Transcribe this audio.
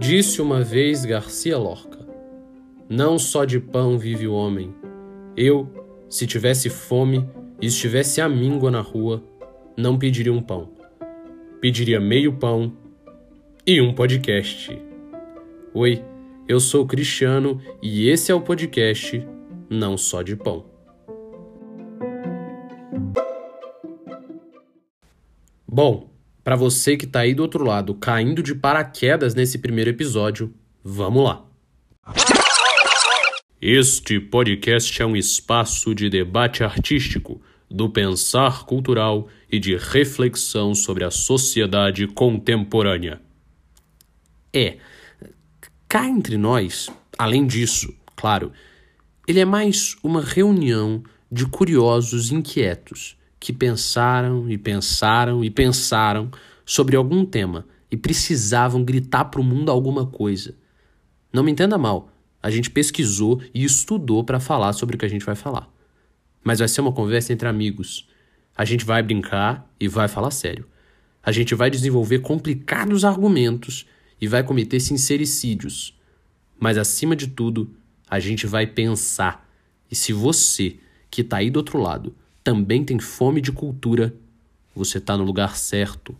Disse uma vez Garcia Lorca: Não só de pão vive o homem. Eu, se tivesse fome e estivesse à míngua na rua, não pediria um pão. Pediria meio pão e um podcast. Oi, eu sou Cristiano e esse é o podcast Não Só de Pão. Bom, para você que está aí do outro lado caindo de paraquedas nesse primeiro episódio, vamos lá. Este podcast é um espaço de debate artístico, do pensar cultural e de reflexão sobre a sociedade contemporânea. É, cá entre nós, além disso, claro, ele é mais uma reunião de curiosos inquietos que pensaram e pensaram e pensaram sobre algum tema e precisavam gritar para o mundo alguma coisa. Não me entenda mal, a gente pesquisou e estudou para falar sobre o que a gente vai falar. Mas vai ser uma conversa entre amigos. A gente vai brincar e vai falar sério. A gente vai desenvolver complicados argumentos e vai cometer sincericídios. Mas acima de tudo, a gente vai pensar. E se você, que está aí do outro lado, também tem fome de cultura, você está no lugar certo.